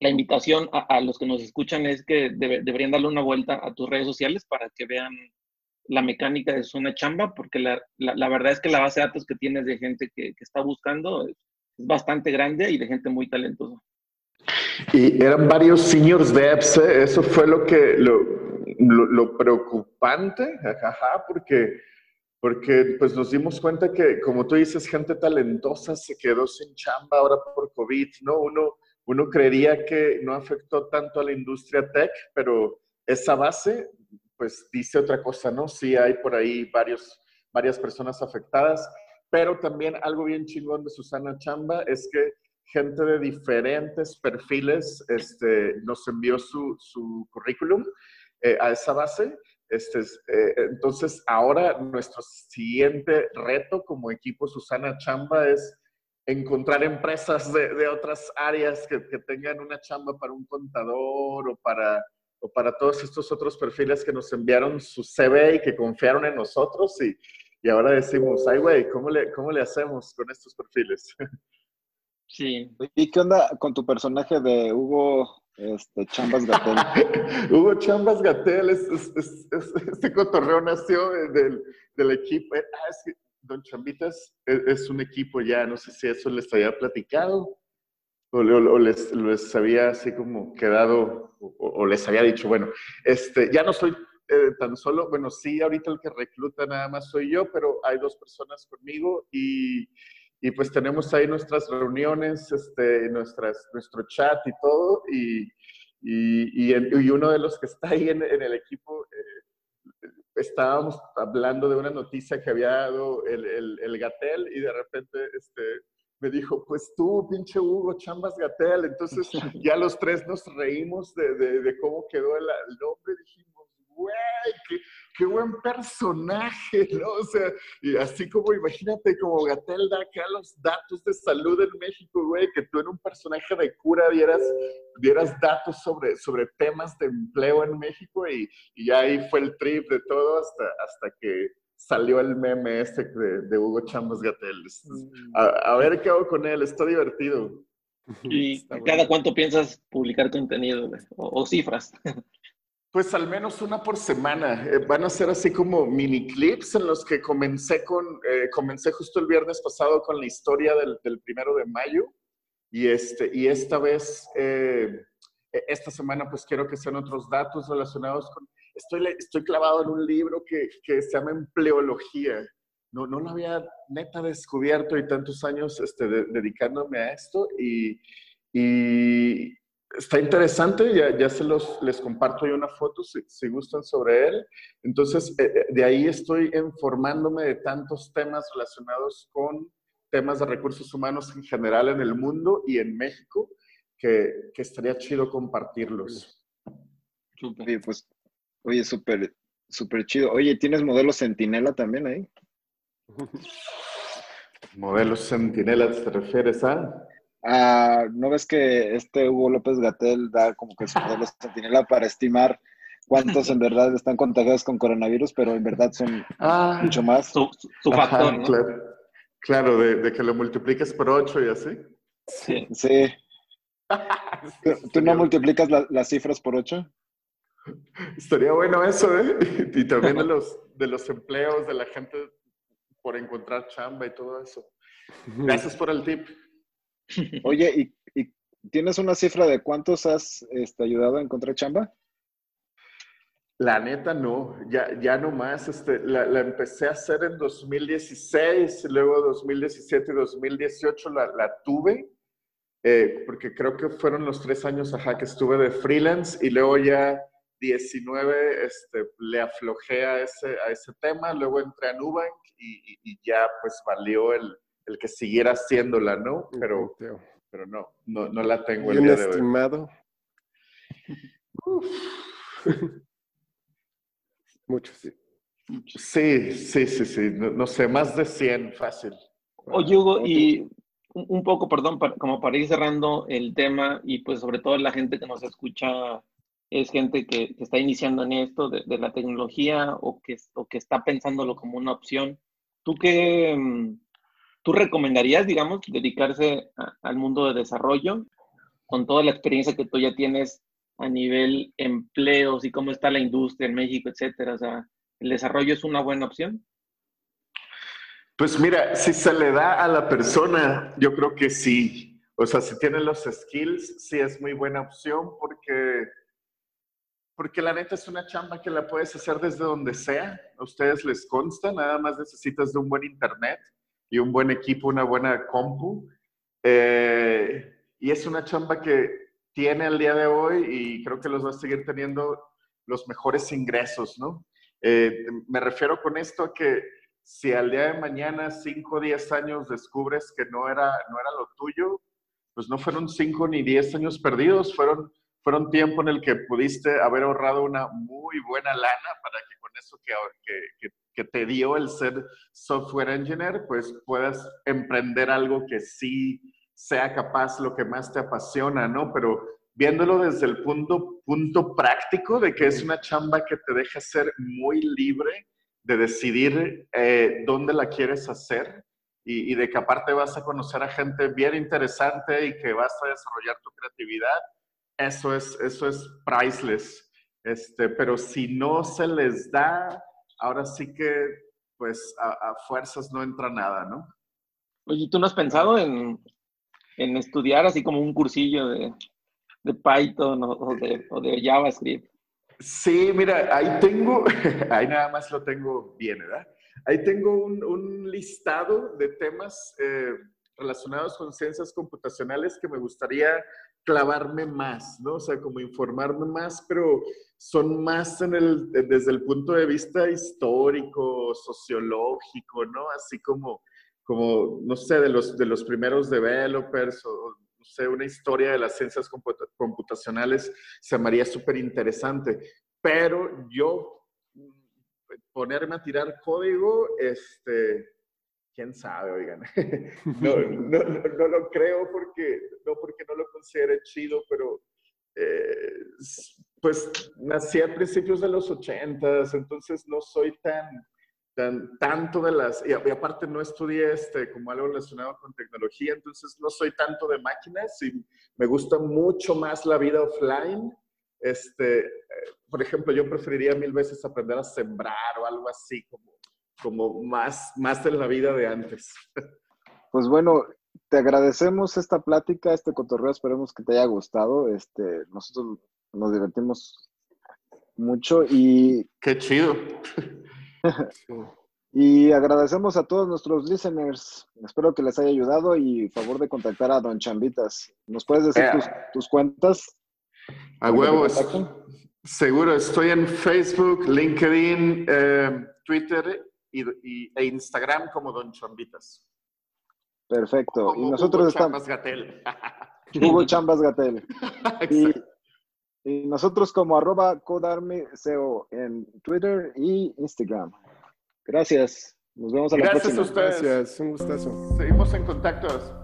la invitación a, los que nos escuchan es que deberían darle una vuelta a tus redes sociales para que vean la mecánica de Zona Chamba, porque la, la, verdad es que la base de datos que tienes de gente que, que está buscando es, bastante grande y de gente muy talentosa. Y eran varios seniors devs, ¿eh? eso fue lo que lo, lo, preocupante, ajá, porque, porque pues nos dimos cuenta que, como tú dices, gente talentosa se quedó sin chamba ahora por COVID, ¿no? Uno, uno creería que no afectó tanto a la industria tech, pero esa base, pues dice otra cosa, ¿no? Sí hay por ahí varios, varias personas afectadas, pero también algo bien chingón de Susana Chamba es que gente de diferentes perfiles este, nos envió su, su currículum eh, a esa base. Este, eh, entonces, ahora nuestro siguiente reto como equipo Susana Chamba es encontrar empresas de, de otras áreas que, que, tengan una chamba para un contador o para, o para todos estos otros perfiles que nos enviaron su CV y que confiaron en nosotros y, y ahora decimos, ay, güey, ¿cómo le, ¿cómo le hacemos con estos perfiles? (laughs) Sí. ¿Y qué onda con tu personaje de Hugo este, Chambas Gatel? (laughs) Hugo Chambas Gatel, es, es, es, este cotorreo nació del, del equipo. Ah, es que Don Chambitas es, un equipo ya, no sé si eso les había platicado o, les, había así como quedado o, les había dicho, bueno, este, ya no soy eh, tan solo, bueno, sí, ahorita el que recluta nada más soy yo, pero hay dos personas conmigo y y pues tenemos ahí nuestras reuniones, este, nuestras, nuestro chat y todo, y, y, y, uno de los que está ahí en, en el equipo, eh, estábamos hablando de una noticia que había dado el, el, el, Gatel y de repente este, me dijo, pues tú, pinche Hugo, chambas Gatel. Entonces ya los tres nos reímos de, de, de cómo quedó el, el nombre, dijimos, güey, qué, qué, buen personaje, (laughs) ¿no? O sea, y así como imagínate como Gatel da acá los datos de salud en México, güey, que tú en un personaje de cura dieras, dieras datos sobre, sobre temas de empleo en México y, y ahí fue el trip de todo hasta, hasta que salió el meme este de, de Hugo Chambas Gatel. Mm. A, a, ver qué hago con él, está divertido. (laughs) ¿Y está cada bueno. cuánto piensas publicar contenido o, o cifras? (laughs) Pues al menos una por semana. Eh, van a ser así como mini clips en los que comencé con, eh, comencé justo el viernes pasado con la historia del, primero de mayo. Y, este, y esta vez, eh, e, esta semana, pues quiero que sean otros datos relacionados con... Estoy, estoy clavado en un libro que, que se llama Empleología. No, no lo había neta descubierto y tantos años este, de, dedicándome a esto. Y, Está interesante, ya, ya se los, les comparto yo una foto si, si gustan sobre él. Entonces, eh, de ahí estoy informándome de tantos temas relacionados con temas de recursos humanos en general en el mundo y en México, que, que estaría chido compartirlos. Oye, pues, oye, súper, súper chido. Oye, ¿tienes modelo Centinela también ahí? (laughs) Modelos Centinela, ¿te refieres a? Uh, ¿No ves que este Hugo López Gatel da como que su (laughs) modelo sentinela para estimar cuántos en verdad están contagiados con coronavirus, pero en verdad son ah, mucho más? Su, su factor, Ajá, ¿no? Claro, claro de, de, que lo multipliques por 8 y así. Sí. sí. (laughs) ¿Tú, ¿Tú, no multiplicas la, las cifras por 8? Estaría bueno eso, ¿eh? (laughs) Y también de los, de los empleos, de la gente por encontrar chamba y todo eso. Gracias por el tip. Oye, ¿y, ¿y, tienes una cifra de cuántos has este, ayudado a encontrar chamba? La neta no, ya, ya no más. Este, la, la, empecé a hacer en 2016, luego 2017 y 2018 la, la tuve, eh, porque creo que fueron los tres años ajá, que estuve de freelance y luego ya 19 este, le aflojé a ese, a ese tema, luego entré a Nubank y, y ya pues valió el, el que siguiera haciéndola, ¿no? Pero, pero no, no, no la tengo el día de estimado? Mucho, sí. Sí, sí, sí, sí. No, no, sé, más de 100, fácil. Oye, Hugo, y un poco, perdón, para, como para ir cerrando el tema y pues sobre todo la gente que nos escucha es gente que, que está iniciando en esto de, de, la tecnología o que, o que está pensándolo como una opción. ¿Tú qué, mm, ¿Tú recomendarías, digamos, dedicarse al mundo de desarrollo con toda la experiencia que tú ya tienes a nivel empleos y cómo está la industria en México, etcétera? O sea, ¿el desarrollo es una buena opción? Pues mira, si se le da a la persona, yo creo que sí. O sea, si tiene los skills, sí es muy buena opción porque, porque la neta es una chamba que la puedes hacer desde donde sea. A ustedes les consta, nada más necesitas de un buen internet y un buen equipo, una buena compu. Eh, y es una chamba que tiene al día de hoy y creo que los va a seguir teniendo los mejores ingresos, ¿no? Eh, me refiero con esto a que si al día de mañana, 5 o 10 años, descubres que no era, no era lo tuyo, pues no fueron 5 ni 10 años perdidos, fueron, fueron tiempo en el que pudiste haber ahorrado una muy buena lana para que eso que, que, que te dio el ser software engineer, pues puedas emprender algo que sí sea capaz lo que más te apasiona, ¿no? Pero viéndolo desde el punto, punto práctico de que es una chamba que te deja ser muy libre de decidir eh, dónde la quieres hacer y, de que aparte vas a conocer a gente bien interesante y que vas a desarrollar tu creatividad, eso es, eso es priceless. Este, pero si no se les da, ahora sí que pues a, fuerzas no entra nada, ¿no? Oye, ¿tú no has pensado en, en estudiar así como un cursillo de, de Python o, de, o de JavaScript? Sí, mira, ahí tengo, (laughs) ahí nada más lo tengo bien, ¿verdad? Ahí tengo un, un listado de temas eh, relacionados con ciencias computacionales que me gustaría clavarme más, ¿no? O sea, como informarme más, pero son más en el, desde el punto de vista histórico, sociológico, ¿no? Así como, como no sé, de los, de los primeros developers o, no sé, una historia de las ciencias computacionales se me súper interesante. Pero yo ponerme a tirar código, este, quién sabe, oigan. (laughs) (laughs) No, no, no, lo creo porque no, porque no lo considere chido, pero eh, pues nací a principios de los ochentas, entonces no soy tan, tan, tanto de las, y, aparte no estudié este, como algo relacionado con tecnología, entonces no soy tanto de máquinas y me gusta mucho más la vida offline. Este, eh, por ejemplo, yo preferiría mil veces aprender a sembrar o algo así, como como más, más en la vida de antes. Pues bueno, te agradecemos esta plática, este cotorreo, esperemos que te haya gustado. Este, nosotros nos divertimos mucho y... Qué chido. (laughs) y agradecemos a todos nuestros listeners. Espero que les haya ayudado y favor de contactar a Don Chambitas. ¿Nos puedes decir tus, cuentas? A huevos. Seguro, estoy en Facebook, LinkedIn, eh, Twitter y, e Instagram como Don Chambitas. Perfecto. y nosotros Hugo estamos. Chambas Gatel. (laughs) Hugo Chambas Gatel. (laughs) y, nosotros como arroba codarmeseo en Twitter y Instagram. Gracias. Nos vemos a la próxima. Gracias a ustedes. Gracias. Un gustazo. Seguimos en contacto.